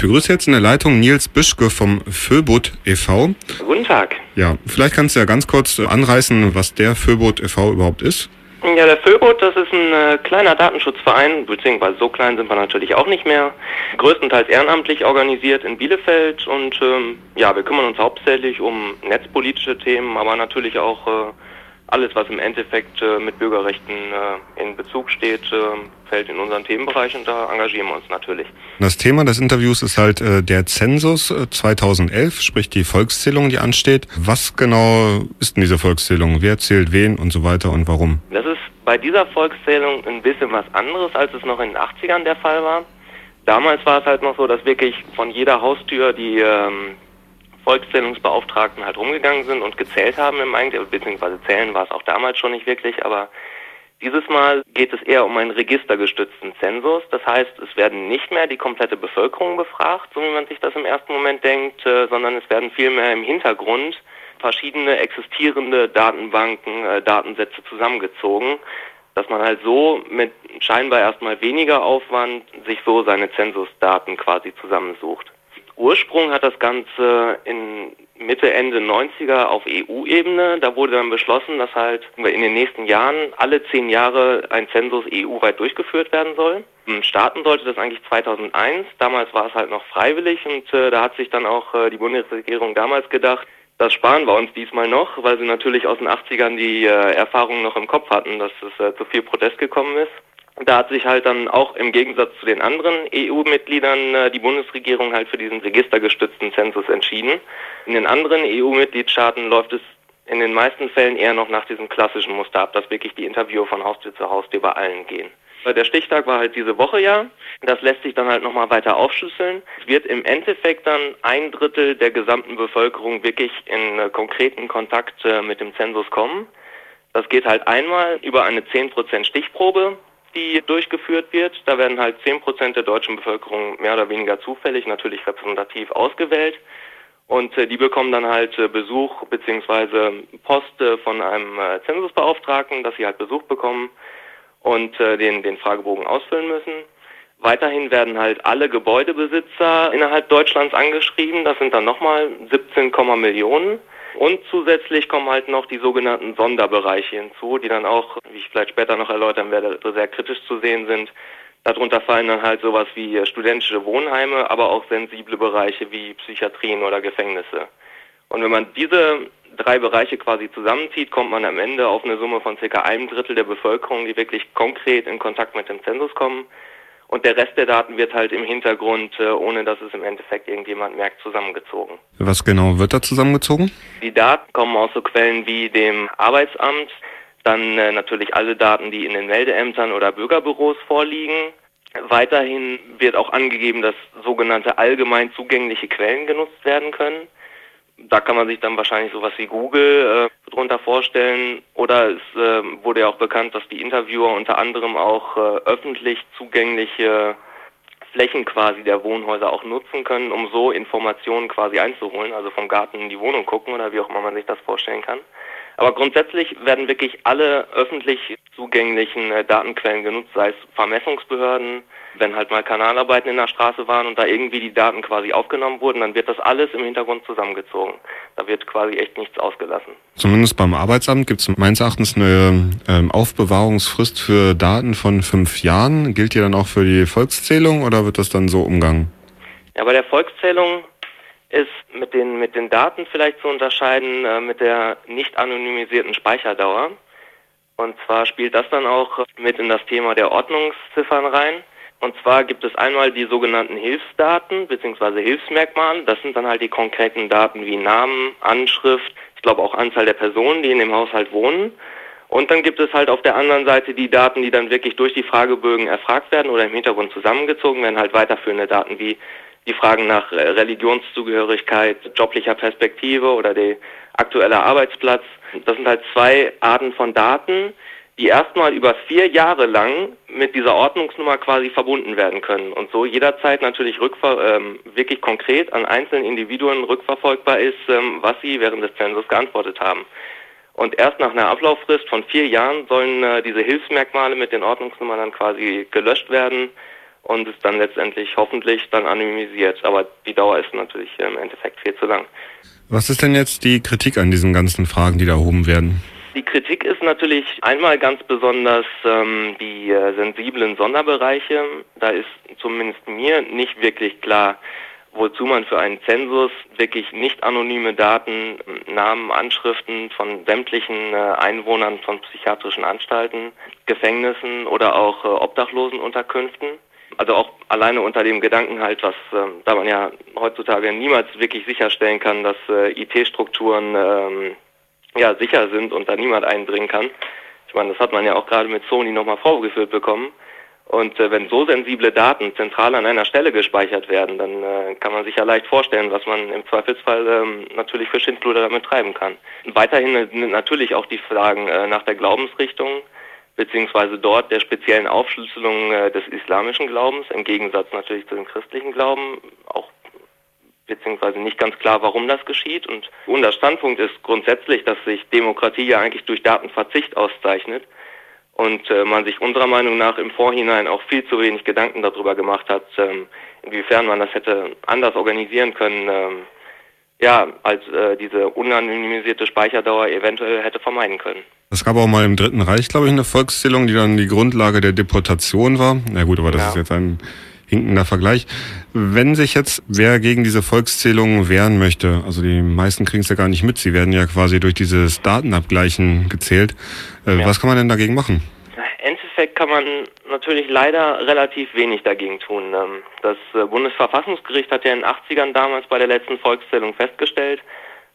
Ich begrüße jetzt in der Leitung Nils Büschke vom Föbot e.V. Guten Tag. Ja, vielleicht kannst du ja ganz kurz anreißen, was der Föbot e.V. überhaupt ist. Ja, der Föbot, das ist ein äh, kleiner Datenschutzverein, beziehungsweise so klein sind wir natürlich auch nicht mehr. Größtenteils ehrenamtlich organisiert in Bielefeld und ähm, ja, wir kümmern uns hauptsächlich um netzpolitische Themen, aber natürlich auch äh, alles, was im Endeffekt äh, mit Bürgerrechten äh, in Bezug steht, äh, fällt in unseren Themenbereich und da engagieren wir uns natürlich. Das Thema des Interviews ist halt äh, der Zensus 2011, äh, sprich die Volkszählung, die ansteht. Was genau ist denn diese Volkszählung? Wer zählt wen und so weiter und warum? Das ist bei dieser Volkszählung ein bisschen was anderes, als es noch in den 80ern der Fall war. Damals war es halt noch so, dass wirklich von jeder Haustür die ähm, Volkszählungsbeauftragten halt rumgegangen sind und gezählt haben im Eigentlich, beziehungsweise zählen war es auch damals schon nicht wirklich, aber dieses Mal geht es eher um einen registergestützten Zensus. Das heißt, es werden nicht mehr die komplette Bevölkerung befragt, so wie man sich das im ersten Moment denkt, äh, sondern es werden vielmehr im Hintergrund verschiedene existierende Datenbanken, äh, Datensätze zusammengezogen, dass man halt so mit scheinbar erstmal weniger Aufwand sich so seine Zensusdaten quasi zusammensucht. Ursprung hat das Ganze in Mitte, Ende 90er auf EU-Ebene. Da wurde dann beschlossen, dass halt in den nächsten Jahren alle zehn Jahre ein Zensus EU-weit durchgeführt werden soll. Starten sollte das eigentlich 2001. Damals war es halt noch freiwillig und äh, da hat sich dann auch äh, die Bundesregierung damals gedacht, das sparen wir uns diesmal noch, weil sie natürlich aus den 80ern die äh, Erfahrungen noch im Kopf hatten, dass es äh, zu viel Protest gekommen ist. Da hat sich halt dann auch im Gegensatz zu den anderen EU-Mitgliedern äh, die Bundesregierung halt für diesen registergestützten Zensus entschieden. In den anderen EU-Mitgliedstaaten läuft es in den meisten Fällen eher noch nach diesem klassischen Muster ab, dass wirklich die Interviewer von Haustür zu Haustür bei allen gehen. Der Stichtag war halt diese Woche ja. Das lässt sich dann halt nochmal weiter aufschlüsseln. Es wird im Endeffekt dann ein Drittel der gesamten Bevölkerung wirklich in äh, konkreten Kontakt äh, mit dem Zensus kommen. Das geht halt einmal über eine 10% Stichprobe, die durchgeführt wird. Da werden halt 10% der deutschen Bevölkerung mehr oder weniger zufällig, natürlich repräsentativ ausgewählt. Und äh, die bekommen dann halt äh, Besuch beziehungsweise Post äh, von einem äh, Zensusbeauftragten, dass sie halt Besuch bekommen und äh, den, den Fragebogen ausfüllen müssen. Weiterhin werden halt alle Gebäudebesitzer innerhalb Deutschlands angeschrieben. Das sind dann nochmal 17, Millionen. Und zusätzlich kommen halt noch die sogenannten Sonderbereiche hinzu, die dann auch, wie ich vielleicht später noch erläutern werde, sehr kritisch zu sehen sind. Darunter fallen dann halt sowas wie äh, studentische Wohnheime, aber auch sensible Bereiche wie Psychiatrien oder Gefängnisse. Und wenn man diese drei Bereiche quasi zusammenzieht, kommt man am Ende auf eine Summe von circa einem Drittel der Bevölkerung, die wirklich konkret in Kontakt mit dem Zensus kommen. Und der Rest der Daten wird halt im Hintergrund, äh, ohne dass es im Endeffekt irgendjemand merkt, zusammengezogen. Was genau wird da zusammengezogen? Die Daten kommen aus so Quellen wie dem Arbeitsamt, dann äh, natürlich alle Daten, die in den Meldeämtern oder Bürgerbüros vorliegen. Weiterhin wird auch angegeben, dass sogenannte allgemein zugängliche Quellen genutzt werden können da kann man sich dann wahrscheinlich sowas wie Google äh, drunter vorstellen. Oder es äh, wurde ja auch bekannt, dass die Interviewer unter anderem auch äh, öffentlich zugängliche Flächen quasi der Wohnhäuser auch nutzen können, um so Informationen quasi einzuholen, also vom Garten in die Wohnung gucken oder wie auch immer man sich das vorstellen kann. Aber grundsätzlich werden wirklich alle öffentlich zugänglichen äh, Datenquellen genutzt, sei es Vermessungsbehörden, wenn halt mal Kanalarbeiten in der Straße waren und da irgendwie die Daten quasi aufgenommen wurden, dann wird das alles im Hintergrund zusammengezogen. Da wird quasi echt nichts ausgelassen. Zumindest beim Arbeitsamt gibt es meines Erachtens eine ähm, Aufbewahrungsfrist für Daten von fünf Jahren. Gilt die dann auch für die Volkszählung oder wird das dann so umgangen? Ja, bei der Volkszählung ist mit den, mit den Daten vielleicht zu unterscheiden äh, mit der nicht anonymisierten Speicherdauer. Und zwar spielt das dann auch mit in das Thema der Ordnungsziffern rein. Und zwar gibt es einmal die sogenannten Hilfsdaten bzw. Hilfsmerkmale. Das sind dann halt die konkreten Daten wie Namen, Anschrift, ich glaube auch Anzahl der Personen, die in dem Haushalt wohnen. Und dann gibt es halt auf der anderen Seite die Daten, die dann wirklich durch die Fragebögen erfragt werden oder im Hintergrund zusammengezogen werden, halt weiterführende Daten wie die Fragen nach Religionszugehörigkeit, joblicher Perspektive oder der aktuelle Arbeitsplatz. Das sind halt zwei Arten von Daten, die erstmal über vier Jahre lang mit dieser Ordnungsnummer quasi verbunden werden können und so jederzeit natürlich ähm, wirklich konkret an einzelnen Individuen rückverfolgbar ist, ähm, was sie während des Zensus geantwortet haben. Und erst nach einer Ablauffrist von vier Jahren sollen äh, diese Hilfsmerkmale mit den Ordnungsnummern dann quasi gelöscht werden und es dann letztendlich hoffentlich dann anonymisiert. Aber die Dauer ist natürlich im Endeffekt viel zu lang. Was ist denn jetzt die Kritik an diesen ganzen Fragen, die da erhoben werden? Die Kritik ist natürlich einmal ganz besonders ähm, die äh, sensiblen Sonderbereiche. Da ist zumindest mir nicht wirklich klar, wozu man für einen Zensus wirklich nicht anonyme Daten, Namen, Anschriften von sämtlichen äh, Einwohnern von psychiatrischen Anstalten, Gefängnissen oder auch äh, Obdachlosenunterkünften. Also auch alleine unter dem Gedanken halt, was, äh, da man ja heutzutage niemals wirklich sicherstellen kann, dass äh, IT-Strukturen ähm, ja sicher sind und da niemand eindringen kann. Ich meine, das hat man ja auch gerade mit Sony nochmal vorgeführt bekommen. Und äh, wenn so sensible Daten zentral an einer Stelle gespeichert werden, dann äh, kann man sich ja leicht vorstellen, was man im Zweifelsfall ähm, natürlich für Schindluder damit treiben kann. Weiterhin natürlich auch die Fragen äh, nach der Glaubensrichtung, beziehungsweise dort der speziellen Aufschlüsselung äh, des islamischen Glaubens, im Gegensatz natürlich zu dem christlichen Glauben, auch beziehungsweise nicht ganz klar, warum das geschieht. Und unser Standpunkt ist grundsätzlich, dass sich Demokratie ja eigentlich durch Datenverzicht auszeichnet und äh, man sich unserer Meinung nach im Vorhinein auch viel zu wenig Gedanken darüber gemacht hat, ähm, inwiefern man das hätte anders organisieren können, ähm, ja, als äh, diese unanonymisierte Speicherdauer eventuell hätte vermeiden können. Es gab auch mal im Dritten Reich, glaube ich, eine Volkszählung, die dann die Grundlage der Deportation war. Na gut, aber das ja. ist jetzt ein hinkender Vergleich. Wenn sich jetzt wer gegen diese Volkszählung wehren möchte, also die meisten kriegen es ja gar nicht mit, sie werden ja quasi durch dieses Datenabgleichen gezählt. Äh, ja. Was kann man denn dagegen machen? Endeffekt kann man natürlich leider relativ wenig dagegen tun. Ähm, das äh, Bundesverfassungsgericht hat ja in den 80ern damals bei der letzten Volkszählung festgestellt,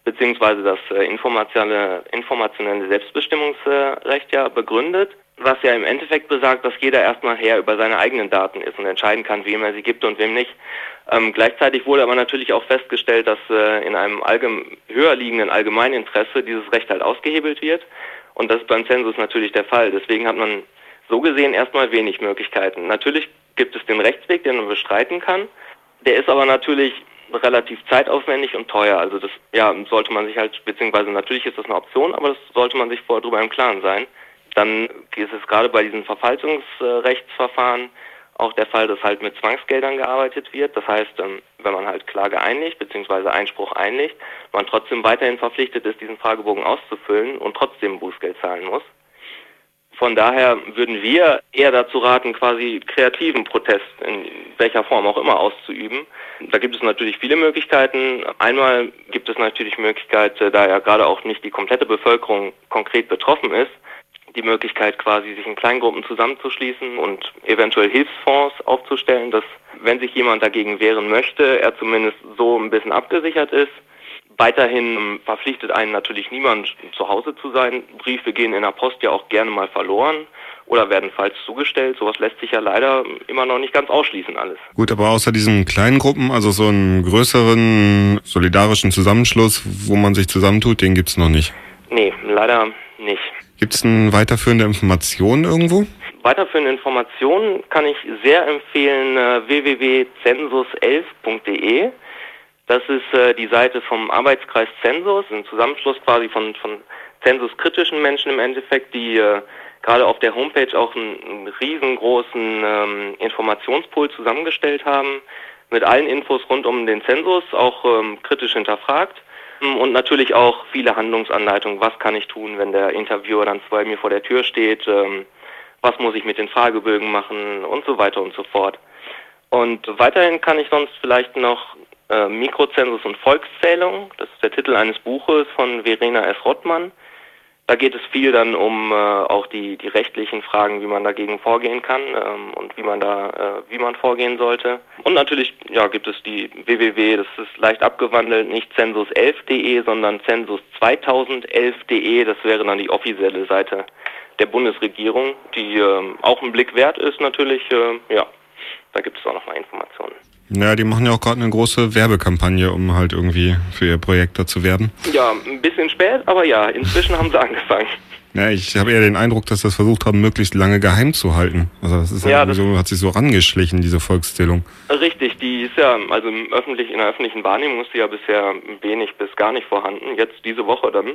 beziehungsweise das äh, informationelle, informationelle Selbstbestimmungsrecht ja begründet, was ja im Endeffekt besagt, dass jeder erstmal Herr über seine eigenen Daten ist und entscheiden kann, wem er sie gibt und wem nicht. Ähm, gleichzeitig wurde aber natürlich auch festgestellt, dass äh, in einem höher liegenden Allgemeininteresse dieses Recht halt ausgehebelt wird. Und das ist beim Zensus natürlich der Fall. Deswegen hat man so gesehen erstmal wenig Möglichkeiten. Natürlich gibt es den Rechtsweg, den man bestreiten kann. Der ist aber natürlich relativ zeitaufwendig und teuer. Also das ja sollte man sich halt, beziehungsweise natürlich ist das eine Option, aber das sollte man sich vorher darüber im Klaren sein. Dann ist es gerade bei diesen Verfaltungsrechtsverfahren auch der Fall, dass halt mit Zwangsgeldern gearbeitet wird. Das heißt, ähm, wenn man halt Klage einlegt bzw. Einspruch einlegt, man trotzdem weiterhin verpflichtet ist, diesen Fragebogen auszufüllen und trotzdem Bußgeld zahlen muss. Von daher würden wir eher dazu raten, quasi kreativen Protest in welcher Form auch immer auszuüben. Da gibt es natürlich viele Möglichkeiten. Einmal gibt es natürlich Möglichkeit, äh, da ja gerade auch nicht die komplette Bevölkerung konkret betroffen ist, die Möglichkeit quasi, sich in Kleingruppen zusammenzuschließen und eventuell Hilfsfonds aufzustellen, dass wenn sich jemand dagegen wehren möchte, er zumindest so ein bisschen abgesichert ist. Weiterhin verpflichtet einen natürlich niemand, zu Hause zu sein. Briefe gehen in der Post ja auch gerne mal verloren oder werden falsch zugestellt. Sowas lässt sich ja leider immer noch nicht ganz ausschließen alles. Gut, aber außer diesen kleinen Gruppen, also so einen größeren solidarischen Zusammenschluss, wo man sich zusammentut, den gibt's noch nicht. Nee, leider nicht. Gibt es eine weiterführende Informationen irgendwo? Weiterführende Informationen kann ich sehr empfehlen äh, www.census11.de. Das ist äh, die Seite vom Arbeitskreis Census, ein Zusammenschluss quasi von, von zensuskritischen Menschen im Endeffekt, die äh, gerade auf der Homepage auch einen, einen riesengroßen ähm, Informationspool zusammengestellt haben, mit allen Infos rund um den Zensus, auch ähm, kritisch hinterfragt. Und natürlich auch viele Handlungsanleitungen. Was kann ich tun, wenn der Interviewer dann bei mir vor der Tür steht? Ähm, was muss ich mit den Fragebögen machen? Und so weiter und so fort. Und weiterhin kann ich sonst vielleicht noch äh, Mikrozensus und Volkszählung, das ist der Titel eines Buches von Verena S. Rottmann, da geht es viel dann um äh, auch die, die rechtlichen Fragen, wie man dagegen vorgehen kann ähm, und wie man da, äh, wie man vorgehen sollte. Und natürlich, ja, gibt es die www, das ist leicht abgewandelt, nicht census11.de, sondern census2011.de, das wäre dann die offizielle Seite der Bundesregierung, die äh, auch ein Blick wert ist natürlich, äh, ja, da gibt es auch nochmal Informationen. Ja, die machen ja auch gerade eine große Werbekampagne, um halt irgendwie für ihr Projekt da zu werben. Ja, ein bisschen spät, aber ja, inzwischen haben sie angefangen. Ja, ich habe eher den Eindruck, dass sie das versucht haben, möglichst lange geheim zu halten. Also das ist ja, halt so, hat sich so rangeschlichen, diese Volkszählung. Richtig, die ist ja, also im öffentlich, in der öffentlichen Wahrnehmung ist sie ja bisher wenig bis gar nicht vorhanden. Jetzt diese Woche dann.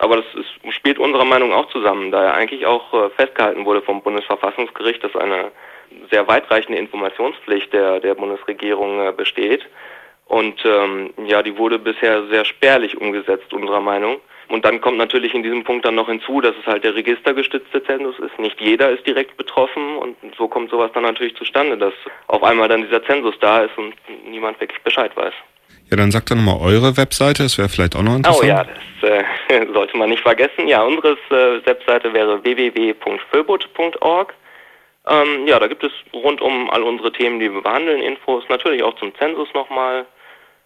Aber das ist, spielt unserer Meinung auch zusammen, da ja eigentlich auch äh, festgehalten wurde vom Bundesverfassungsgericht, dass eine sehr weitreichende Informationspflicht der, der Bundesregierung äh, besteht. Und ähm, ja, die wurde bisher sehr spärlich umgesetzt, unserer Meinung. Und dann kommt natürlich in diesem Punkt dann noch hinzu, dass es halt der registergestützte Zensus ist. Nicht jeder ist direkt betroffen und so kommt sowas dann natürlich zustande, dass auf einmal dann dieser Zensus da ist und niemand wirklich Bescheid weiß. Ja, dann sagt doch nochmal eure Webseite, das wäre vielleicht auch noch interessant. Oh ja, das äh, sollte man nicht vergessen. Ja, unsere äh, Webseite wäre www.föbut.org. Ähm, ja, da gibt es rund um all unsere Themen, die wir behandeln, Infos, natürlich auch zum Zensus nochmal.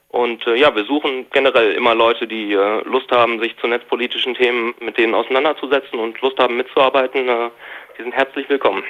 Und äh, ja, wir suchen generell immer Leute, die äh, Lust haben, sich zu netzpolitischen Themen mit denen auseinanderzusetzen und Lust haben mitzuarbeiten. Äh, die sind herzlich willkommen.